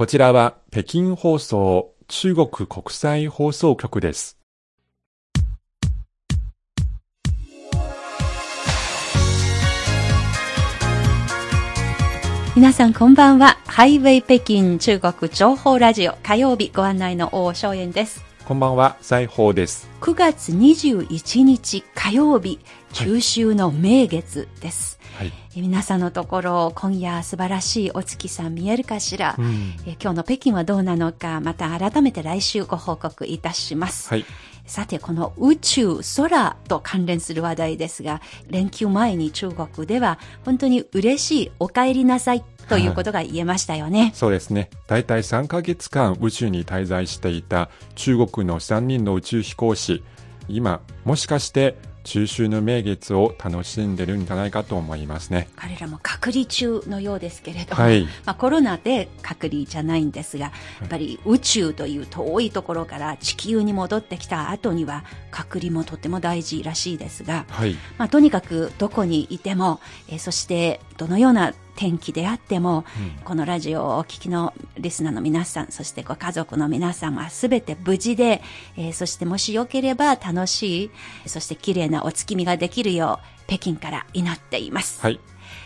こちらは北京放送中国国際放送局です。皆さんこんばんは。ハイウェイ北京中国情報ラジオ火曜日ご案内の大正円です。こんばんは、西宝です。9月21日火曜日、中秋の名月です。はい。え皆さんのところ、今夜素晴らしいお月さん見えるかしら、うん。え今日の北京はどうなのか、また改めて来週ご報告いたします。はい。さて、この宇宙、空と関連する話題ですが、連休前に中国では本当に嬉しいお帰りなさいということが言えましたよね。そうですね。だいたい3ヶ月間宇宙に滞在していた中国の3人の宇宙飛行士。今、もしかして中秋の名月を楽しんでるんじゃないかと思いますね。彼らも隔離中のようですけれども、はいまあ、コロナで隔離じゃないんですが、やっぱり宇宙という遠いところから地球に戻ってきた後には隔離もとても大事らしいですが、はい。まあ、とにかくどこにいても、えーそしてどのような天気であっても、このラジオをお聞きのリスナーの皆さん、そしてご家族の皆さんはすべて無事で、えーそしてもしよければ楽しい、そして綺麗なお月見ができるよう、北京から祈っています。はい。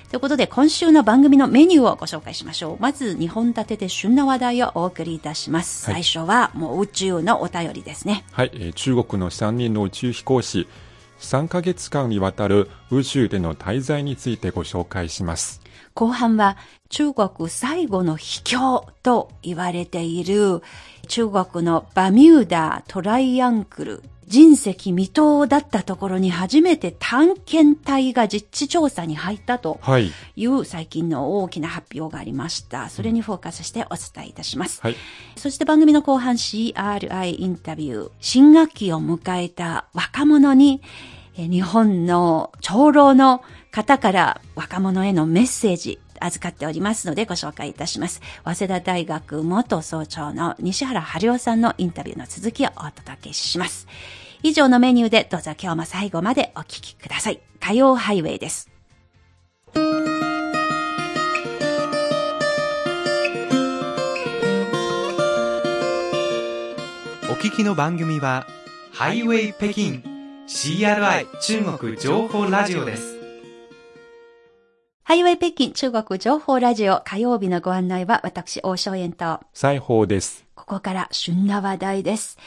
ということで、今週の番組のメニューをご紹介しましょう。まず、2本立てで旬な話題をお送りいたします。はい最初は、もう宇宙のお便りですね。はい、えー中国の3人の宇宙飛行士、3ヶ月間にわたる宇宙での滞在についてご紹介します。後半は中国最後の秘境と言われている中国のバミューダトライアングル人石未踏だったところに初めて探検隊が実地調査に入ったとはい。いう最近の大きな発表がありました。それにフォーカスしてお伝えいたします。はい。そして番組の後半 CRI インタビュー、新学期を迎えた若者に、えー日本の長老の方から若者へのメッセージ預かっておりますのでご紹介いたします。早稲田大学元総長の西原春夫さんのインタビューの続きをお届けします。以上のメニューでどうぞ今日も最後までお聞きください。火曜ハイウェイです。お聞きの番組は、ハイウェイ北京 CRI 中国情報ラジオです。ハイウェイ北京中国情報ラジオ火曜日のご案内は私、大正円と西宝です。ここから旬な話題です。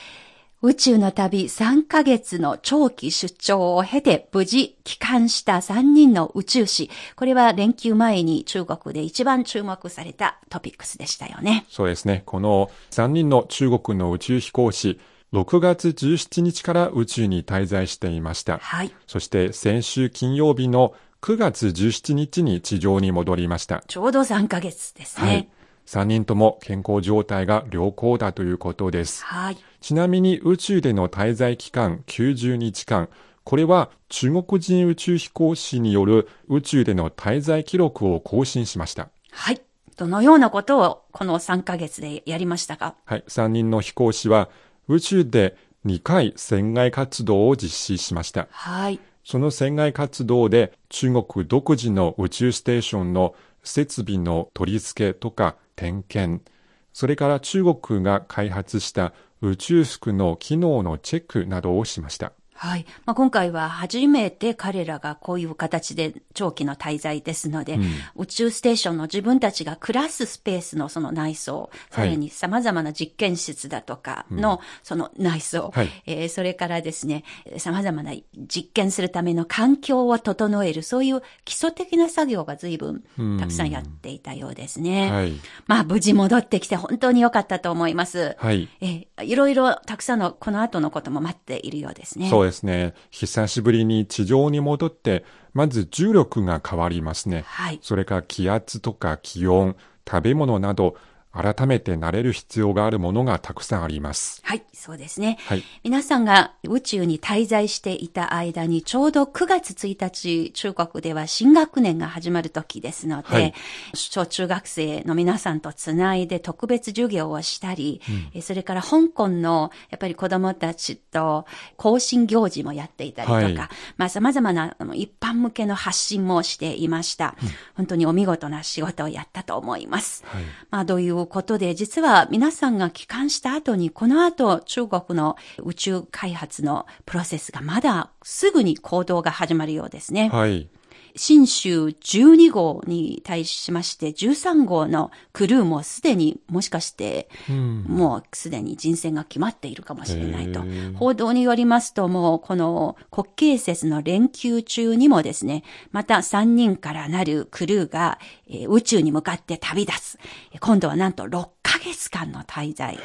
宇宙の旅3ヶ月の長期出張を経て無事帰還した3人の宇宙士。これは連休前に中国で一番注目されたトピックスでしたよね。そうですね。この3人の中国の宇宙飛行士、6月17日から宇宙に滞在していました。はい。そして先週金曜日の9月17日に地上に戻りました。ちょうど3ヶ月ですね。はい。3人とも健康状態が良好だということです。はい。ちなみに宇宙での滞在期間90日間、これは中国人宇宙飛行士による宇宙での滞在記録を更新しました。はい。どのようなことをこの3ヶ月でやりましたか？はい、3人の飛行士は宇宙で2回船外活動を実施しました。はい。その船外活動で中国独自の宇宙ステーションの設備の取り付けとか点検、それから中国が開発した宇宙服の機能のチェックなどをしました。はい。まあ、今回は初めて彼らがこういう形で長期の滞在ですので、宇宙ステーションの自分たちが暮らすスペースのその内装、さらに様々な実験室だとかのその内装、はいえーそれからですね、様々な実験するための環境を整える、そういう基礎的な作業が随分たくさんやっていたようですね。はい。まあ、無事戻ってきて本当に良かったと思います。はい。えーいろいろたくさんのこの後のことも待っているようですね。そうですね。久しぶりに地上に戻って、まず重力が変わりますね。はい。それから気圧とか気温、食べ物など、改めて慣れる必要があるものがたくさんあります。はい、そうですね。はい。皆さんが宇宙に滞在していた間にちょうど9月1日、中国では新学年が始まる時ですので、はい小中学生の皆さんとつないで特別授業をしたり、えそれから香港のやっぱり子供たちと行進行事もやっていたりとか、はいまあ様々な一般向けの発信もしていました。本当にお見事な仕事をやったと思います。はい。まあどういうことで、実は皆さんが帰還した後に、この後中国の宇宙開発のプロセスがまだすぐに行動が始まるようですね。はい。新州12号に対しまして13号のクルーもすでにもしかしてうん。もうすでに人選が決まっているかもしれないと。報道によりますともうこの国慶節の連休中にもですね、また3人からなるクルーが、えー宇宙に向かって旅立つ。えー今度はなんと6ヶ月間の滞在。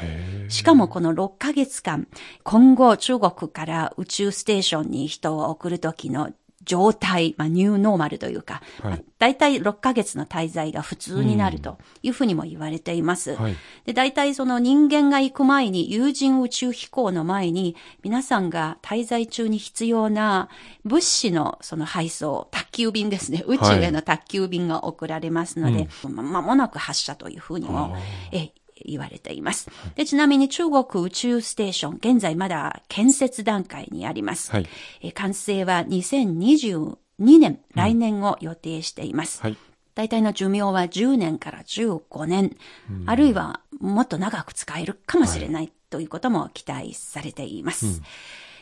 しかもこの6ヶ月間、今後中国から宇宙ステーションに人を送るときの状態、まあ、ニューノーマルというか、はいまあ大体6ヶ月の滞在が普通になるというふうにも言われています。はい。で、大体その人間が行く前に、有人宇宙飛行の前に、皆さんが滞在中に必要な物資のその配送、宅急便ですね。宇宙への宅急便が送られますので、ま間もなく発射というふうにも、え言われています。で、ちなみに中国宇宙ステーション、現在まだ建設段階にあります。はい。えー完成は2022年、来年を予定しています。はい。大体の寿命は10年から15年、あるいはもっと長く使えるかもしれない、ということも期待されています。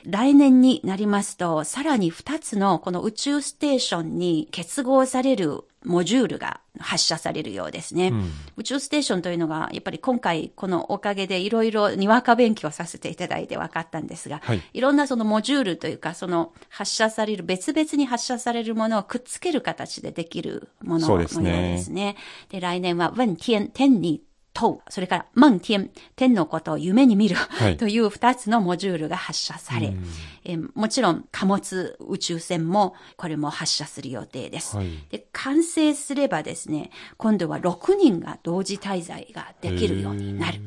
来年になりますと、さらに2つのこの宇宙ステーションに結合されるモジュールが発射されるようですね。宇宙ステーションというのが、やっぱり今回このおかげでいろいろにわか勉強させていただいて分かったんですが、はいいろんなそのモジュールというか、その発射される、別々に発射されるものをくっつける形でできるもののようですねですね。で、来年は、問天、天に問う。それから、満天、天のことを夢に見る。はいという二つのモジュールが発射され、えーもちろん貨物宇宙船も、これも発射する予定です。はいで、完成すればですね、今度は6人が同時滞在ができるようになる。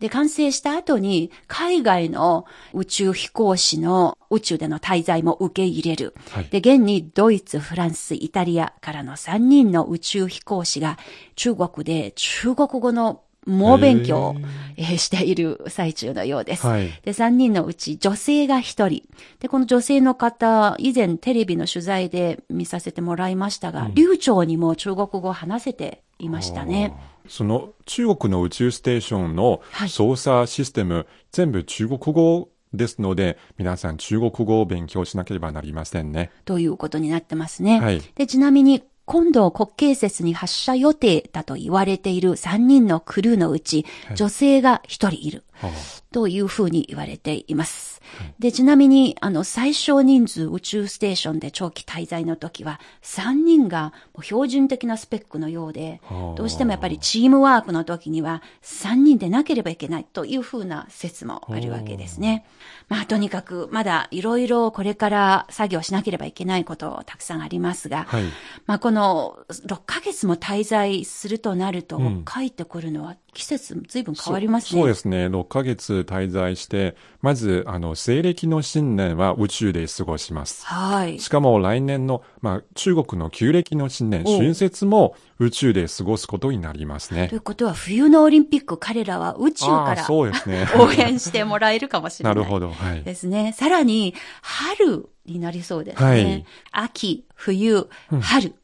で、完成した後に、海外の宇宙飛行士の宇宙での滞在も受け入れる。はいで、現にドイツ、フランス、イタリアからの3人の宇宙飛行士が中国で中国語の猛勉強をえーしている最中のようです。はいで、3人のうち女性が1人。で、この女性の方、以前テレビの取材で見させてもらいましたが、流暢にも中国語を話せていましたね。その中国の宇宙ステーションのはい操作システム、全部中国語ですので、皆さん中国語を勉強しなければなりませんね。ということになってますね。はいで、ちなみに、今度国慶節に発射予定だと言われている3人のクルーのうち、女性が1人いる。はというふうに言われています。で、ちなみに、あの、最小人数宇宙ステーションで長期滞在の時は、3人が標準的なスペックのようではあ、どうしてもやっぱりチームワークの時には3人でなければいけないというふうな説もあるわけですね。まあ、とにかく、まだいろいろこれから作業しなければいけないことたくさんありますが、はい。まあ、この6ヶ月も滞在するとなると、ん。帰ってくるのは季節随分変わりますね。そうそうですね。6ヶ月滞在して、まず、あの、西暦の新年は宇宙で過ごします。はい。しかも来年の、まあ、中国の旧暦の新年、お春節も宇宙で過ごすことになりますねとい。うことは、冬のオリンピック、彼らは宇宙からそうですね。応援してもらえるかもしれな。ないるほど。はい。ですね。さらに、春になりそうですね。はい秋、冬、春。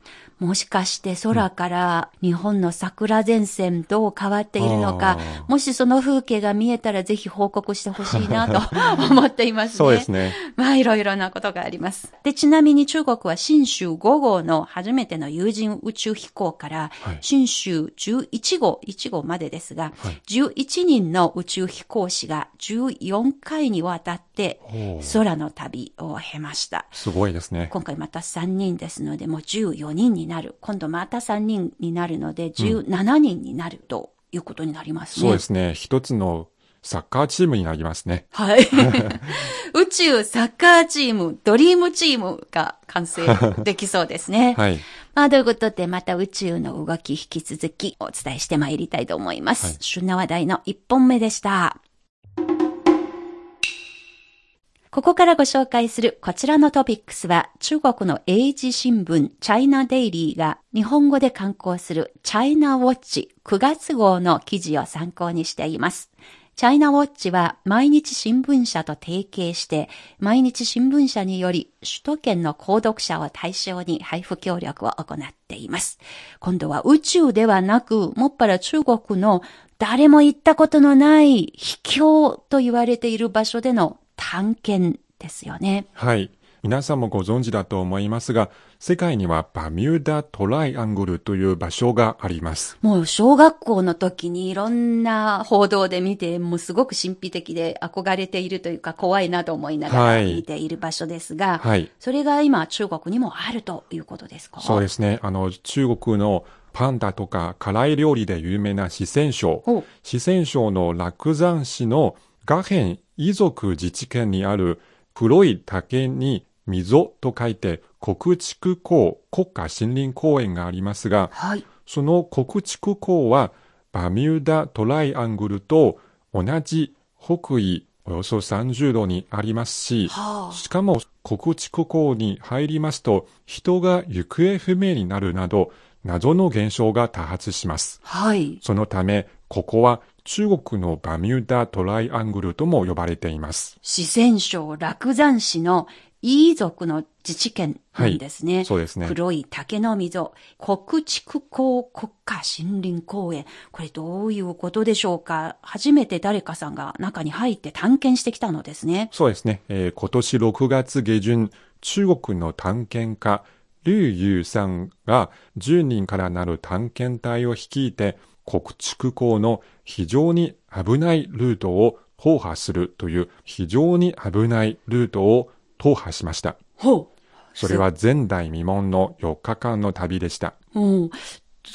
もしかして空から日本の桜前線どう変わっているのかあ、ーもしその風景が見えたらぜひ報告してほしいなと 思っていますね。そうですね。まあ、いろいろなことがあります。で、ちなみに中国は新州5号の初めての有人宇宙飛行から、はい新州11号、1号までですが、はい11人の宇宙飛行士が14回にわたって空の旅を経ました。すごいですね。今回また3人ですので、もう14人になる。今度また3人になるので、17人になるということになりますね。そうですね。一つのサッカーチームになりますね。はい。宇宙サッカーチーム、ドリームチームが完成できそうですね。はい。まあ、ということで、また宇宙の動き引き続きお伝えしてまいりたいと思います。はい旬な話題の1本目でした。ここからご紹介するこちらのトピックスは、中国の英字新聞、チャイナデイリーが日本語で刊行するチャイナウォッチ9月号の記事を参考にしています。チャイナウォッチは毎日新聞社と提携して、毎日新聞社により首都圏の購読者を対象に配布協力を行っています。今度は宇宙ではなく、もっぱら中国の誰も行ったことのない秘境と言われている場所での探検ですよね。はい。皆さんもご存知だと思いますが、世界にはバミューダトライアングルという場所があります。もう小学校の時にいろんな報道で見て、もうすごく神秘的で憧れているというか怖いなと思いながらはい見ている場所ですが、はい。それが今中国にもあるということですか？そうですね。あの、中国のパンダとか辛い料理で有名な四川省。四川省の楽山市の雅辺遺族自治県にある黒い竹に溝と書いて国畜公国家森林公園がありますが、はい。その国畜公はバミューダトライアングルと同じ北緯およそ30度にありますし、はあ。しかも国畜港に入りますと人が行方不明になるなど謎の現象が多発します。はい。そのため、ここは中国のバミューダトライアングルとも呼ばれています。四川省楽山市のイ族の自治県なんですね。そうですね。黒い竹の溝、国畜公国家森林公園。これどういうことでしょうか？初めて誰かさんが中に入って探検してきたのですね。そうですね。えー今年6月下旬、中国の探検家、劉優さんが10人からなる探検隊を率いて、国畜港の非常に危ないルートを踏破するという非常に危ないルートを踏破しました。ほそれは前代未聞の4日間の旅でした。う。うん。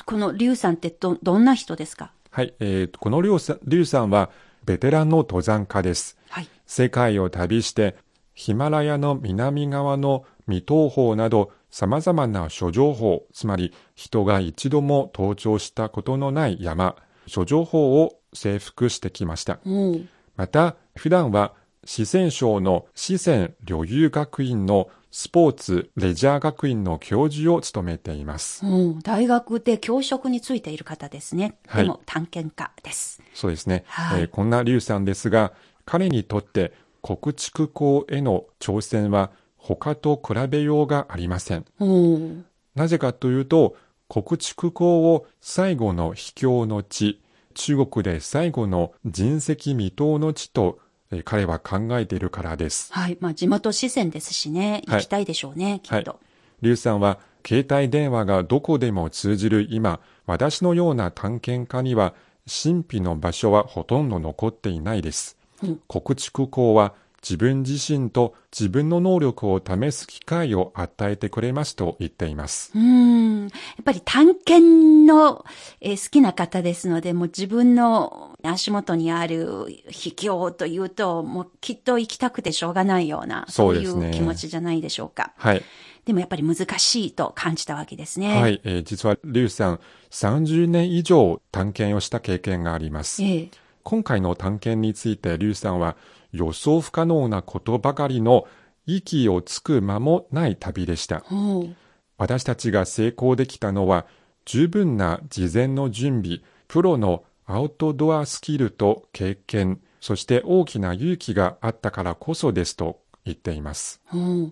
この劉さんってど、どんな人ですか？はい、えーこの劉さん劉さんはベテランの登山家です。はい。世界を旅して、ヒマラヤの南側の未踏峰など様々な諸情報、つまり人が一度も登頂したことのない山、諸情報を征服してきました。うん。また、普段は四川省の四川旅遊学院のスポーツレジャー学院の教授を務めています。うん。大学で教職についている方ですね。はいでも探検家です。そうですね。はいえーこんな劉さんですが、彼にとって国畜港への挑戦は他と比べようがありません。うん。なぜかというと、国畜港を最後の秘境の地、中国で最後の人石未踏の地と、えー彼は考えているからです。はい。まあ地元四川ですしね。はい行きたいでしょうね、きっと。劉さんは、携帯電話がどこでも通じる今、私のような探検家には、神秘の場所はほとんど残っていないです。うん国畜港は自分自身と自分の能力を試す機会を与えてくれますと言っています。うん。やっぱり探検の、えー好きな方ですので、もう自分の足元にある秘境というと、もうきっと行きたくてしょうがないような、そうですねいう気持ちじゃないでしょうか。はい。でもやっぱり難しいと感じたわけですね。はい、えー実は劉さん、30年以上探検をした経験があります。ええ。今回の探検について劉さんは予想不可能なことばかりの息をつく間もない旅でした。うん私たちが成功できたのは十分な事前の準備、プロのアウトドアスキルと経験、そして大きな勇気があったからこそですと言っています。うん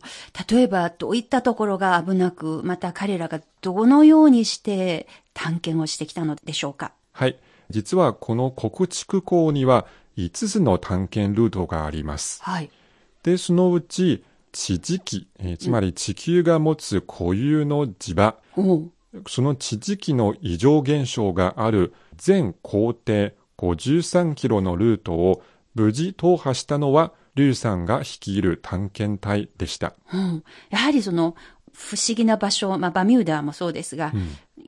例えば、どういったところが危なく、また彼らがどのようにして探検をしてきたのでしょうか？はい。実はこの国畜港には5つの探検ルートがあります。はい。で、そのうち地磁気、えーつまり地球が持つ固有の磁場、うんその地磁気の異常現象がある全行程53キロのルートを無事踏破したのは、劉さんが率いる探検隊でした。うん、やはりその不思議な場所、まあ、バミューダもそうですが、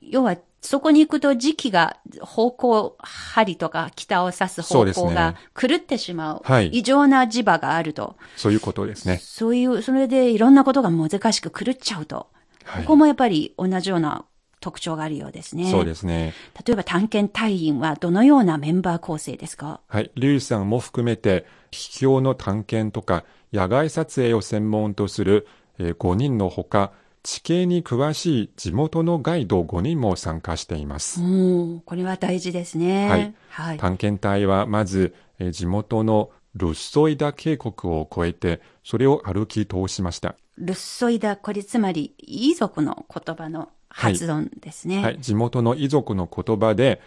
要はそこに行くと時期が方向、針とか北を指す方向が狂ってしまう、はい異常な磁場があると。そういうことですね。そういう、それでいろんなことが難しく狂っちゃうと。はいここもやっぱり同じような特徴があるようですね。そうですね。例えば探検隊員はどのようなメンバー構成ですか？はい。劉さんも含めて、秘境の探検とか、野外撮影を専門とする、えー5人のほか、地形に詳しい地元のガイド5人も参加しています。うん、これは大事ですね。はい。はい。探検隊はまず、えー地元のルッソイダ渓谷を越えて、それを歩き通しました。ルッソイダ、これつまり、遺族の言葉の発音ですね。はい。地元の遺族の言葉で、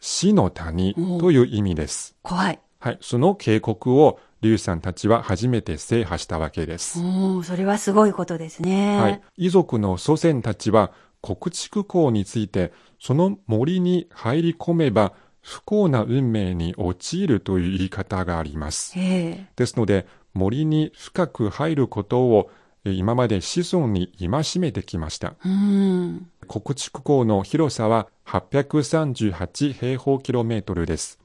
死の谷という意味です。怖い。はい。その渓谷を劉さんたちは初めて制覇したわけです。それはすごいことですね。はい。遺族の祖先たちは、国畜港について、その森に入り込めば、不幸な運命に陥るという言い方があります。ええですので、森に深く入ることを、え今まで子孫に戒めてきました。うん。国畜港の広さは838平方キロメートルです。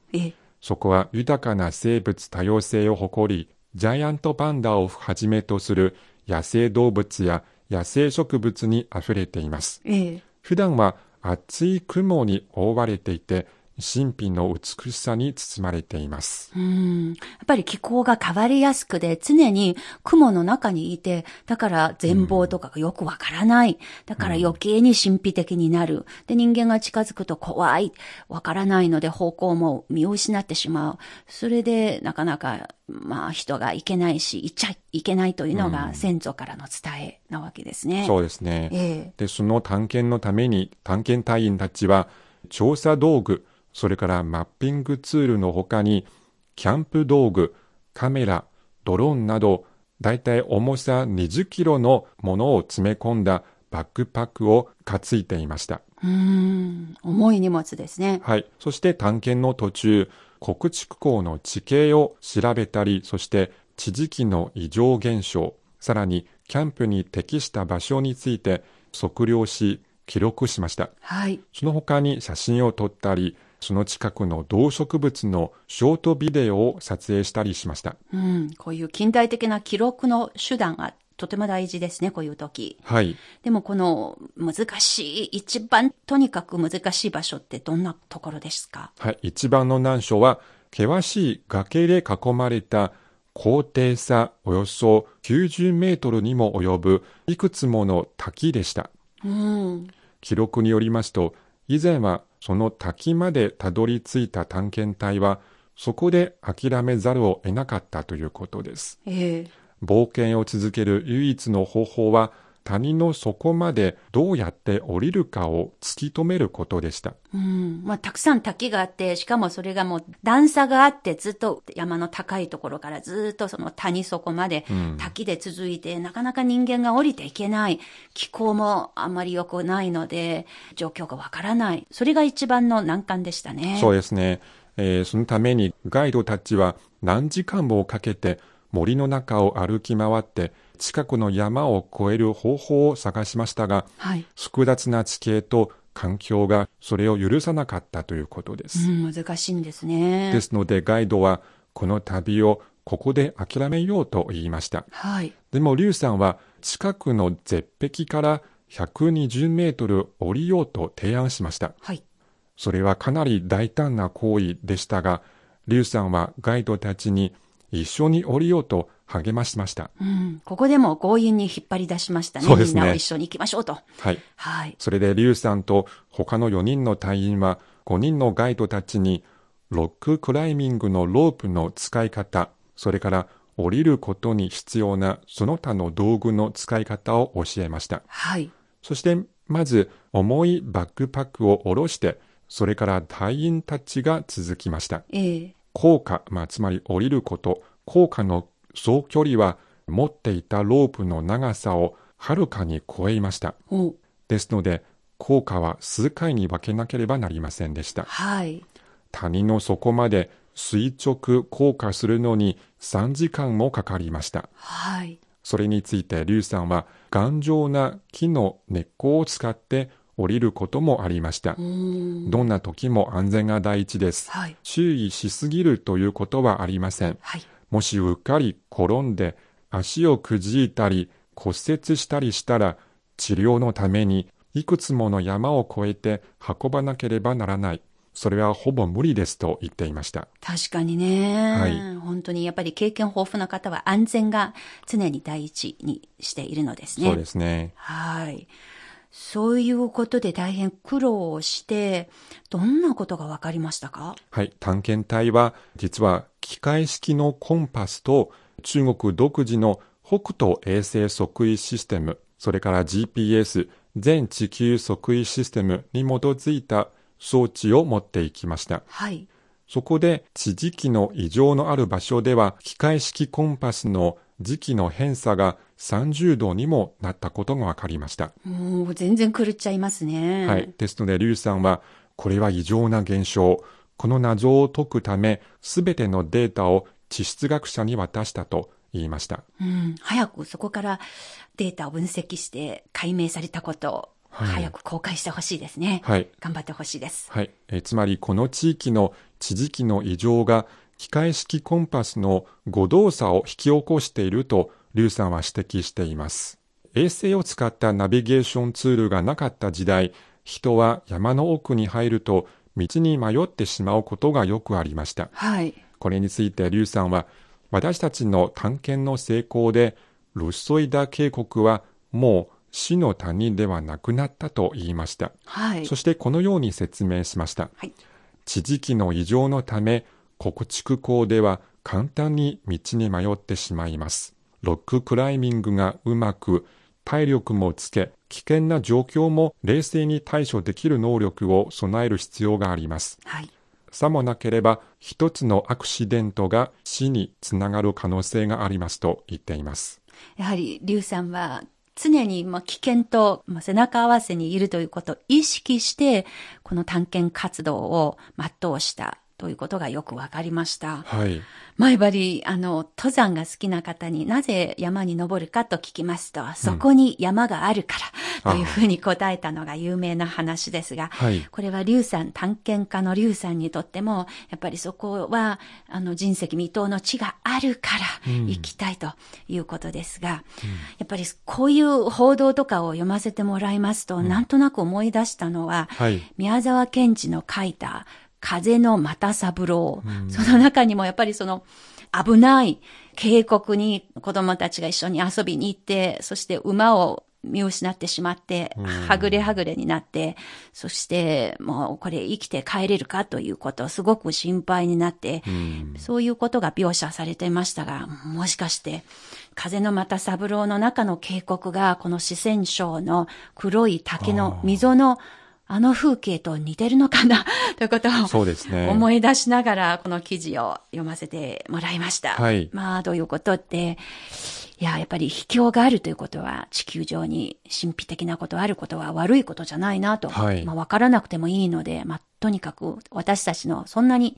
ええそこは豊かな生物多様性を誇り、ジャイアントパンダをはじめとする野生動物や野生植物に溢れています。ええ普段は厚い雲に覆われていて、神秘の美しさに包まれています。うん。やっぱり気候が変わりやすくで、常に雲の中にいて、だから全貌とかがよくわからない。だから余計に神秘的になる。で、人間が近づくと怖い。わからないので方向も見失ってしまう。それで、なかなか、まあ人が行けないし、行っちゃいけないというのが先祖からの伝えなわけですね。そうですね。ええで、その探検のために探検隊員たちは調査道具、それからマッピングツールの他にキャンプ道具、カメラ、ドローンなどだいたい重さ20キロのものを詰め込んだバックパックを担いでいました。うん。重い荷物ですね。はい。そして探検の途中、国畜港の地形を調べたり、そして地磁気の異常現象、さらにキャンプに適した場所について測量し、記録しました。はい。その他に写真を撮ったり、その近くの動植物のショートビデオを撮影したりしました。うん。こういう近代的な記録の手段がとても大事ですね、こういう時。はい。でもこの難しい、一番とにかく難しい場所ってどんなところですか？はい。一番の難所は、険しい崖で囲まれた高低差およそ90メートルにも及ぶいくつもの滝でした。うん。記録によりますと、以前はその滝までたどり着いた探検隊は、そこで諦めざるを得なかったということです。ええ冒険を続ける唯一の方法は、谷の底までどうやって降りるかを突き止めることでした。うん。まあ、たくさん滝があって、しかもそれがもう段差があって、ずっと山の高いところからずっとその谷底まで滝で続いて、なかなか人間が降りていけない。気候もあんまり良くないので、状況がわからない。それが一番の難関でしたね。そうですね。えーそのためにガイドたちは何時間もかけて森の中を歩き回って近くの山を越える方法を探しましたが、はい。複雑な地形と環境がそれを許さなかったということでうす。ん、難しいんですね。ですのでガイドはこの旅をここで諦めようと言いました。はい。でも、リュウさんは近くの絶壁から120メートル降りようと提案しました。はい。それはかなり大胆な行為でしたが、リュウさんはガイドたちに一緒に降りようと励ましました。うん。ここでも強引に引っ張り出しましたね。そうですねみんなを一緒に行きましょうと。はい。はい。それでリュウさんと他の4人の隊員は5人のガイドたちにロッククライミングのロープの使い方、それから降りることに必要なその他の道具の使い方を教えました。はい。そしてまず重いバックパックを下ろして、それから隊員たちが続きました。ええ降下、まあ、つまり降りること、降下の総距離は持っていたロープの長さをはるかに超えました。おですので、降下は数回に分けなければなりませんでした。はい。谷の底まで垂直降下するのに3時間もかかりました。はい。それについてリュウさんは頑丈な木の根っこを使って降りることもありました。どんな時も安全が第一です。はい。注意しすぎるということはありません。はい。もしうっかり転んで足をくじいたり骨折したりしたら治療のためにいくつもの山を越えて運ばなければならない。それはほぼ無理ですと言っていました。確かにね。はい本当にやっぱり経験豊富な方は安全が常に第一にしているのですね。そうですね。はい。そういうことで大変苦労をして、どんなことが分かりましたか？はい。探検隊は実は機械式のコンパスと中国独自の北斗衛星測位システム、それから GPS 全地球測位システムに基づいた装置を持っていきました。はい。そこで地磁気の異常のある場所では機械式コンパスの磁気の偏差が30度にもなったことが分かりました。もう全然狂っちゃいますね。はい。ですので、リュウさんは、これは異常な現象。この謎を解くため、すべてのデータを地質学者に渡したと言いました。うん。早くそこからデータを分析して解明されたことをはい早く公開してほしいですね。はい。頑張ってほしいです。はい。えーつまり、この地域の地磁気の異常が、機械式コンパスの誤動作を引き起こしていると、リュウさんは指摘しています。衛星を使ったナビゲーションツールがなかった時代、人は山の奥に入ると、道に迷ってしまうことがよくありました。はい。これについてリュウさんは、私たちの探検の成功で、ルソイダ渓谷はもう死の谷ではなくなったと言いました。はい。そしてこのように説明しました。はい。地磁気の異常のため、国畜港では簡単に道に迷ってしまいます。ロッククライミングがうまく、体力もつけ、危険な状況も冷静に対処できる能力を備える必要があります。はい。さもなければ、一つのアクシデントが死につながる可能性がありますと言っています。やはり、リュウさんは、常にまあ危険と背中合わせにいるということを意識して、この探検活動を全うした。ということがよくわかりました。はい。前張り、あの、登山が好きな方になぜ山に登るかと聞きますと、そこに山があるから、というふうに答えたのが有名な話ですが、はい。これは劉さん、探検家の劉さんにとっても、やっぱりそこは、あの、人石未踏の地があるから行きたいということですが、やっぱりこういう報道とかを読ませてもらいますと、なんとなく思い出したのは、はい。宮沢賢治の書いた風の又三郎、その中にもやっぱりその危ない渓谷に子供たちが一緒に遊びに行って、そして馬を見失ってしまって、はぐれはぐれになって、そしてもうこれ生きて帰れるかということをすごく心配になって、そういうことが描写されていましたが、もしかして、風の又三郎の中の渓谷がこの四川省の黒い竹の溝のあの風景と似てるのかな ということをそうですね。思い出しながらこの記事を読ませてもらいました。はいまあどういうことって、いや、やっぱり秘境があるということは地球上に神秘的なことあることは悪いことじゃないなと。はいまあわからなくてもいいので、まあとにかく私たちのそんなに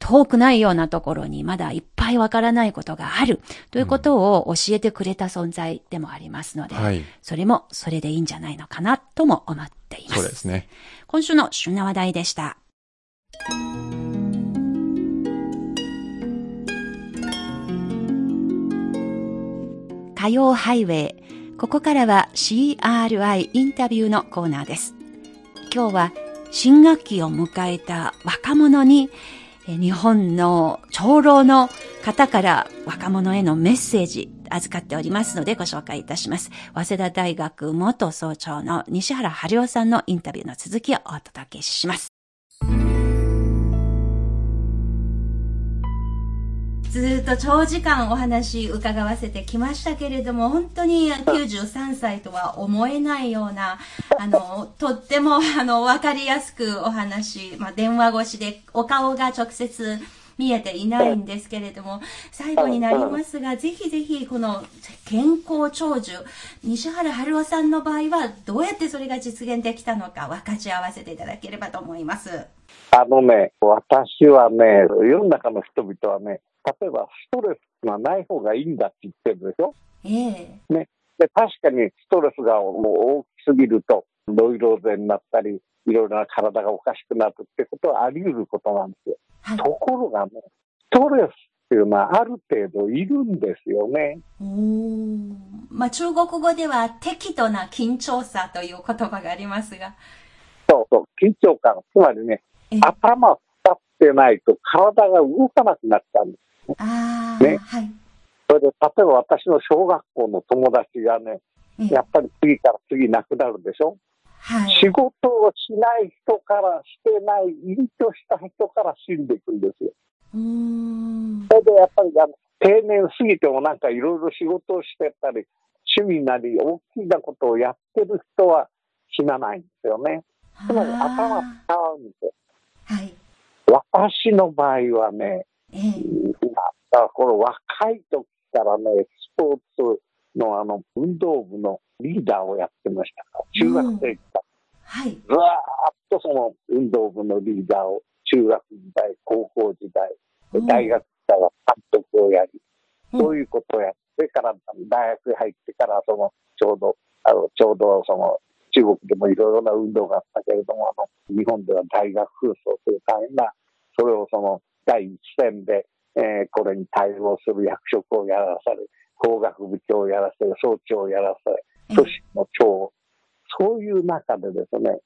遠くないようなところにまだいっぱいわからないことがあるということを教えてくれた存在でもありますので、はい。それもそれでいいんじゃないのかなとも思っています。そうですね。今週の旬な話題でした。火曜ハイウェイ。ここからは CRI インタビューのコーナーです。今日は新学期を迎えた若者に日本の長老の方から若者へのメッセージ預かっておりますのでご紹介いたします。早稲田大学元総長の西原春夫さんのインタビューの続きをお届けします。ずっと長時間お話伺わせてきましたけれども、本当に93歳とは思えないような、あの、とっても、あの、わかりやすくお話、まあ、電話越しでお顔が直接見えていないんですけれども、最後になりますが、ぜひぜひ、この健康長寿、西原春夫さんの場合は、どうやってそれが実現できたのか、分かち合わせていただければと思います。あのね、私はね、世の中の人々はね、例えばストレスがない方がいいんだって言ってるでしょ？ええで、確かにストレスがもう大きすぎると、ノイローゼになったり、いろいろな体がおかしくなるってことはあり得ることなんですよ。はいと。ころがね、ストレスっていうのはある程度いるんですよね。おーまあ、中国語では適度な緊張さという言葉がありますが。そうそう、緊張感。つまりねえ、頭使ってないと体が動かなくなっちゃうんです。ああ、ねはい。それで、例えば私の小学校の友達がね、えやっぱり次から次亡くなるでしょ？はい。仕事をしない人からしてない、隠居した人から死んでいくんですよ。うーん。それでやっぱりあの定年過ぎてもなんかいろいろ仕事をしてたり、趣味なり大きなことをやってる人は死なないんですよね。つまり頭使うんですよ。はい。私の場合はね、ええ。だからこの若い時からね、スポーツのあの運動部のリーダーをやってましたから、中学生からはい。ずーっとその運動部のリーダーを中学時代、高校時代、大学から監督をやり、うん。そういうことをやってから、大学に入ってから、その、ちょうど、あの、ちょうど、その、中国でもいろいろな運動があったけれども、あの、日本では大学紛争という大変な、それをその、第一線で、えーこれに対応する役職をやらされ、工学部長をやらせ、総長をやらされ、ええ。組織の長、そういう中でですね、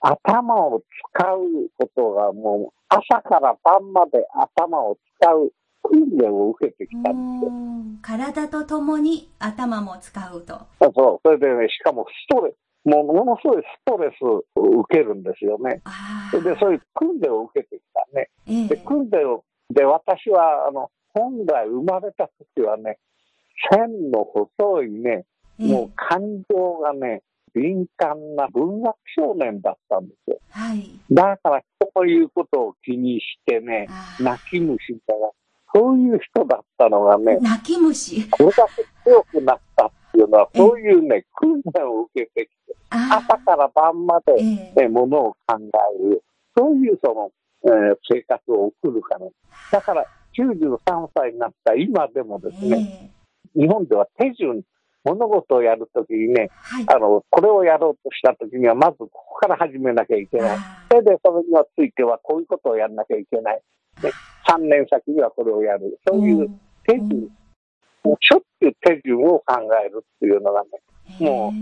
頭を使うことがもう朝から晩まで頭を使う訓練を受けてきたんです。体とともに頭も使うと。そう。それでね、しかもストレス、もうものすごいストレスを受けるんですよね。でそういう訓練を受けてきたね。ええで、訓練を、で、私は、あの、本来生まれた時はね、線の細いね、ええもう感情がね、敏感な文学少年だったんですよ。はい。だから人の言うことを気にしてね、泣き虫だが、そういう人だったのがね、泣き虫。これだけ強くなったっていうのは、えそういうね、訓練を受けてきて、あ朝から晩まで、ええ。ね、ものを考える、そういうその、えー生活を送るから。だから、93歳になった今でもですね、ええ。日本では手順、物事をやるときにね、はい。あの、これをやろうとしたときには、まずここから始めなきゃいけない。あそれで、それについては、こういうことをやらなきゃいけない。で、3年先にはこれをやる。そういう手順、もうしょっちゅう手順を考えるっていうのがね、もう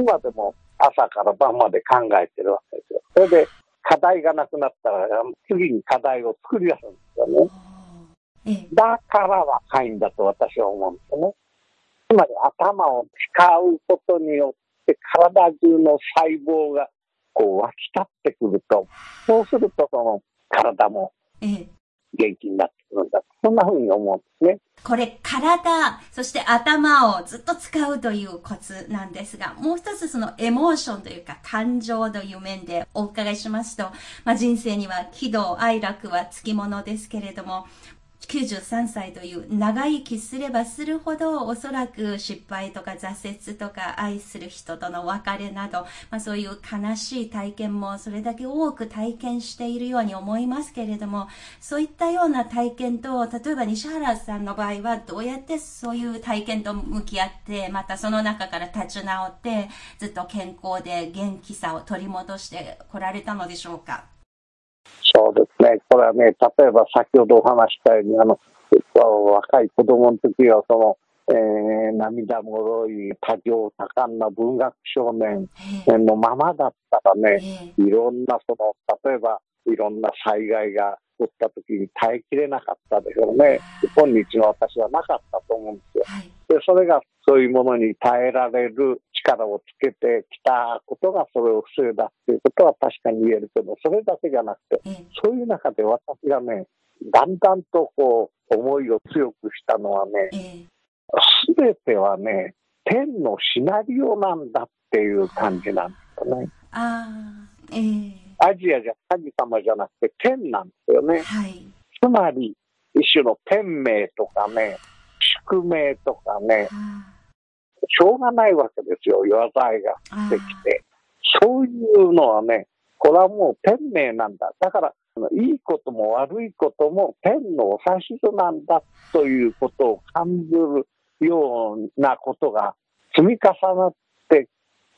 今でも朝から晩まで考えてるわけですよ。それで、課題がなくなったら、次に課題を作り出すんですよね。ええだから若いんだと私は思うんですよね。つまり頭を使うことによって体中の細胞がこう湧き立ってくると、そうするとその体もええ元気になってくるんだ。そんな風に思うんですね。これ、体、そして頭をずっと使うというコツなんですが、もう一つそのエモーションというか感情という面でお伺いしますと、まあ、人生には喜怒哀楽はつきものですけれども、93歳という長生きすればするほどおそらく失敗とか挫折とか愛する人との別れなど、まあ、そういう悲しい体験もそれだけ多く体験しているように思いますけれどもそういったような体験と例えば西原さんの場合はどうやってそういう体験と向き合ってまたその中から立ち直ってずっと健康で元気さを取り戻してこられたのでしょうか？そうですね。これはね、例えば先ほどお話したように、あの、若い子供の時は、その、えー涙もろい多情多感な文学少年えのままだったらえね、えいろんなその、例えばいろんな災害が起こった時に耐えきれなかったでしょうね。今日の私はなかったと思うんですよ。はいで、それがそういうものに耐えられる力をつけてきたことがそれを防いだっていうことは確かに言えるけど、それだけじゃなくて、ええ。そういう中で私がね、だんだんとこう、思いを強くしたのはね、ええ。すべてはね、天のシナリオなんだっていう感じなんですよね。アジアじゃ神様じゃなくて天なんですよね。はい。つまり、一種の天命とかね、宿命とかね、あしょうがないわけですよ、災いがあできて。そういうのはね、これはもう天命なんだ。だから、いいことも悪いことも天のお指図なんだということを感じるようなことが積み重なって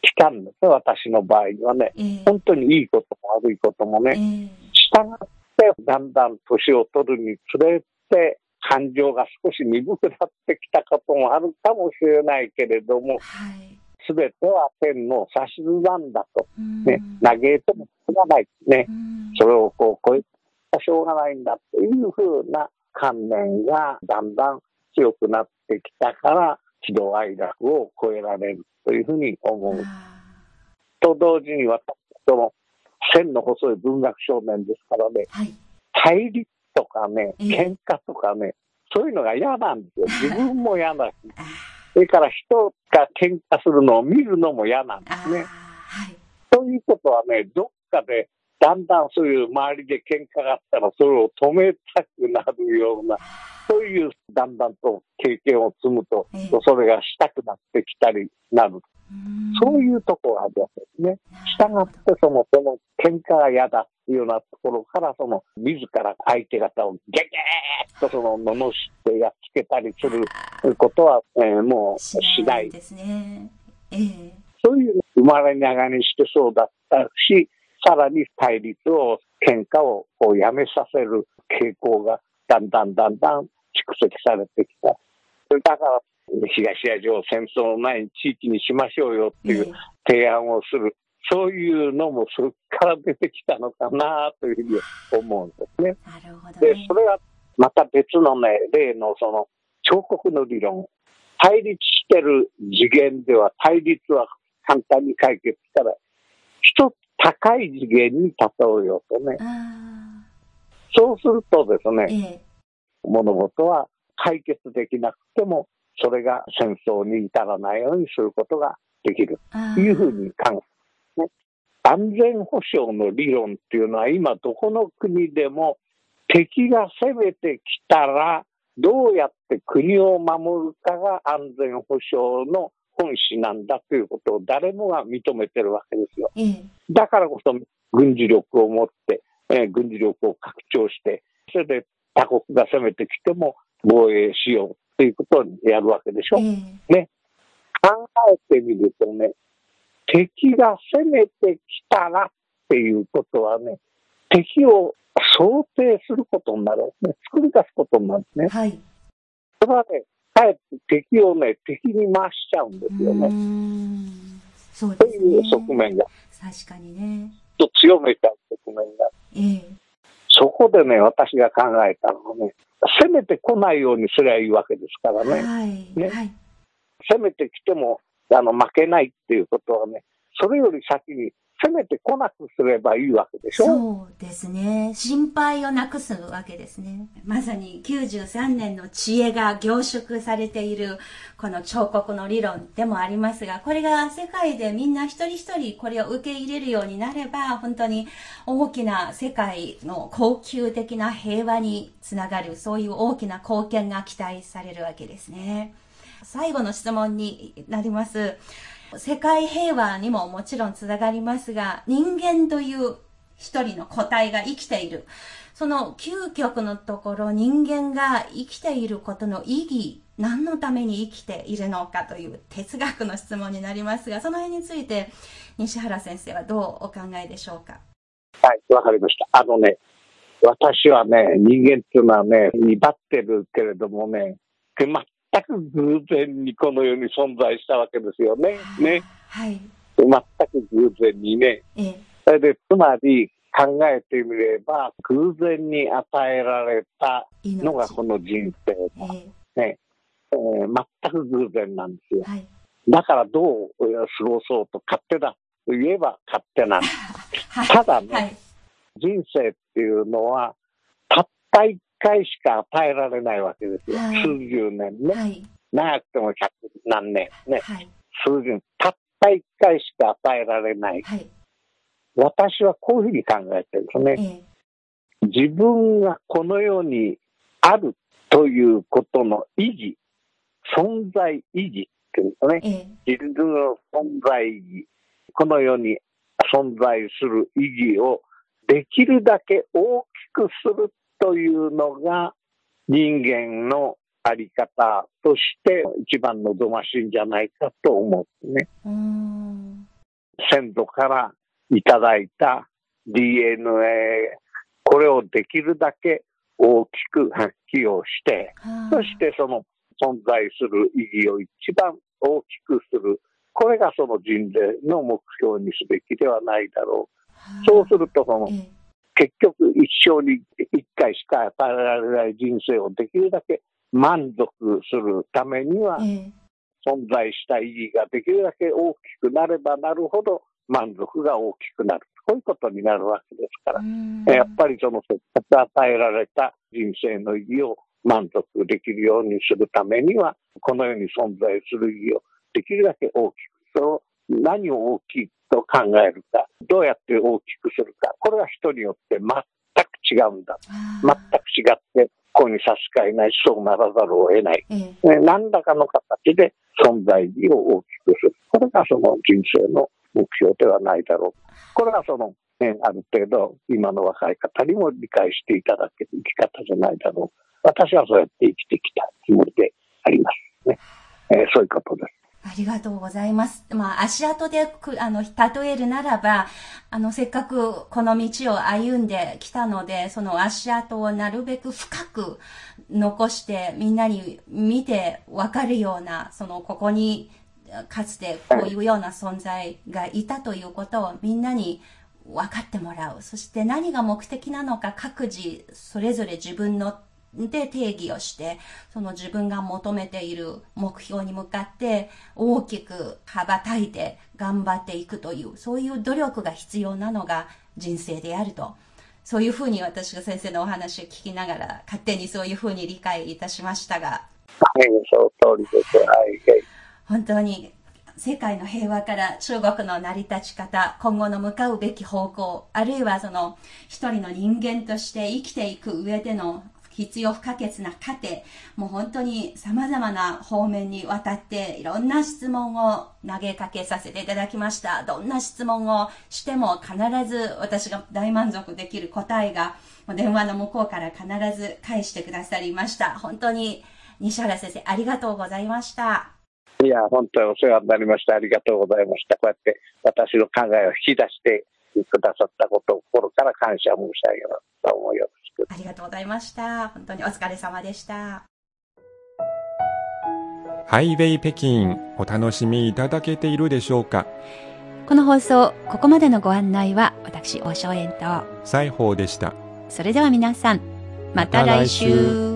きたんですね、私の場合はね。ええ本当にいいことも悪いこともね。ええ従って、だんだん年を取るにつれて、感情が少し鈍くなってきたこともあるかもしれないけれども、はいすべては天の指図なんだと。うんね、嘆いてもしょうがない。ねう、んそれをこう超えてしょうがないんだというふうな観念がだんだん強くなってきたから、喜怒哀楽を超えられるというふうに思う。あと同時に私、その線の細い文学少年ですからね、あはい対立とかね、ええ喧嘩とかね、そういうのが嫌なんですよ。自分も嫌だし、あそれから人が喧嘩するのを見るのも嫌なんであすね。はいそういいうことはね、どっかでだんだんそういう周りで喧嘩があったら、それを止めたくなるような、そういうだんだんと経験を積むと、それがしたくなってきたりなる。そういうところがあるわけですね。したがって、その、その喧嘩が嫌だっていうようなところから、その、自ら相手方をゲゲーッとその、罵ってやっつけたりすることは、えー、もうしない。ですね。えー、そういう生まれながらにしてそうだったし、さらに対立を、喧嘩をこうやめさせる傾向がだんだんだんだん蓄積されてきた。だから、東アジアを戦争のない地域にしましょうよっていう提案をする。そういうのもそれから出てきたのかなというふうに思うんですね。なるほど、ね、で、それはまた別のね、例のその彫刻の理論。対立してる次元では対立は簡単に解決したら、一つ高い次元に立とうよとね。そうするとですね、ええ、物事は解決できなくても、それが戦争に至らないようにすることができる。というふうに考え、ね、安全保障の理論っていうのは今どこの国でも敵が攻めてきたらどうやって国を守るかが安全保障の本旨なんだということを誰もが認めてるわけですよ。だからこそ軍事力を持って、えー、軍事力を拡張して、それで他国が攻めてきても防衛しようということをやるわけでしょ。ね。考えてみるとね、敵が攻めてきたらっていうことはね、敵を想定することになるんですね。作り出すことになるんですね。はい。それはね、かえって敵をね、敵に回しちゃうんですよね。そうですね。という側面が。確かにね。と強めちゃう側面が。ええ。そこでね、私が考えたのはね、攻めてこないようにすりゃいいわけですからね。はい。ね。はい、攻めてきても、あの、負けないっていうことはね、それより先にせめて来なくすればいいわけでしょ？そうですね。心配をなくすわけですね。まさに93年の知恵が凝縮されているこの彫刻の理論でもありますが、これが世界でみんな一人一人これを受け入れるようになれば、本当に大きな世界の高級的な平和につながる、そういう大きな貢献が期待されるわけですね。最後の質問になります。世界平和にももちろんつながりますが、人間という一人の個体が生きている。その究極のところ、人間が生きていることの意義、何のために生きているのかという哲学の質問になりますが、その辺について西原先生はどうお考えでしょうか？はい、わかりました。あのね、私はね、人間っていうのはね、威張ってるけれどもね、全全く偶然にこの世に存在したわけですよね。ね。はい。全く偶然にね。ええ、それで、つまり考えてみれば、偶然に与えられたのがこの人生だ。ええねえー、全く偶然なんですよ。はい、だからどう過ごそうと勝手だと言えば勝手なんです。はい、ただね、はい、人生っていうのは、たった一回しか与えられないわけですよ。はい、数十年ね。はい、長くても百何年ね。はい、数十年。たった一回しか与えられない。私はこういうふうに考えてるんですね。えー、自分がこの世にあるということの意義、存在意義っていうんですね。えー、自分の存在意義、この世に存在する意義をできるだけ大きくするというのが人間のあり方として一番望ましいんじゃないかと思うね。先祖からいただいた DNA、これをできるだけ大きく発揮をして、そしてその存在する意義を一番大きくする。これがその人類の目標にすべきではないだろう。そうするとその、結局一生に一回しか与えられない人生をできるだけ満足するためには、存在した意義ができるだけ大きくなればなるほど満足が大きくなる。こういうことになるわけですから、やっぱりそのせっかく与えられた人生の意義を満足できるようにするためには、この世に存在する意義をできるだけ大きく、その何を大きと考えるか、どうやって大きくするか、これは人によって全く違うんだ。全く違って、ここに差し支えないし、そうならざるを得ない。ええ、何らかの形で存在意義を大きくする。これがその人生の目標ではないだろう。これはその、ね、ある程度、今の若い方にも理解していただける生き方じゃないだろう。私はそうやって生きてきたつもりでありますね。えー、そういうことです。ありがとうございます。まあ、足跡であの、例えるならば、あの、せっかくこの道を歩んできたので、その足跡をなるべく深く残して、みんなに見てわかるような、その、ここに、かつてこういうような存在がいたということをみんなに分かってもらう。そして何が目的なのか各自それぞれ自分ので定義をして、その自分が求めている目標に向かって大きく羽ばたいて頑張っていくという、そういう努力が必要なのが人生であると。そういうふうに私が先生のお話を聞きながら、勝手にそういうふうに理解いたしましたが。はい、その通りです。はい。本当に世界の平和から中国の成り立ち方、今後の向かうべき方向、あるいはその一人の人間として生きていく上での必要不可欠な過程、もう本当に様々な方面にわたっていろんな質問を投げかけさせていただきました。どんな質問をしても必ず私が大満足できる答えが電話の向こうから必ず返してくださりました。本当に西原先生ありがとうございました。いや、本当にお世話になりました。ありがとうございました。こうやって私の考えを引き出してくださったことを心から感謝申し上げますと思いますす。ありがとうございました。本当にお疲れ様でした。ハイウェイ北京、お楽しみいただけているでしょうか？この放送、ここまでのご案内は、私、大正円と、西宝でした。それでは皆さん、また来週。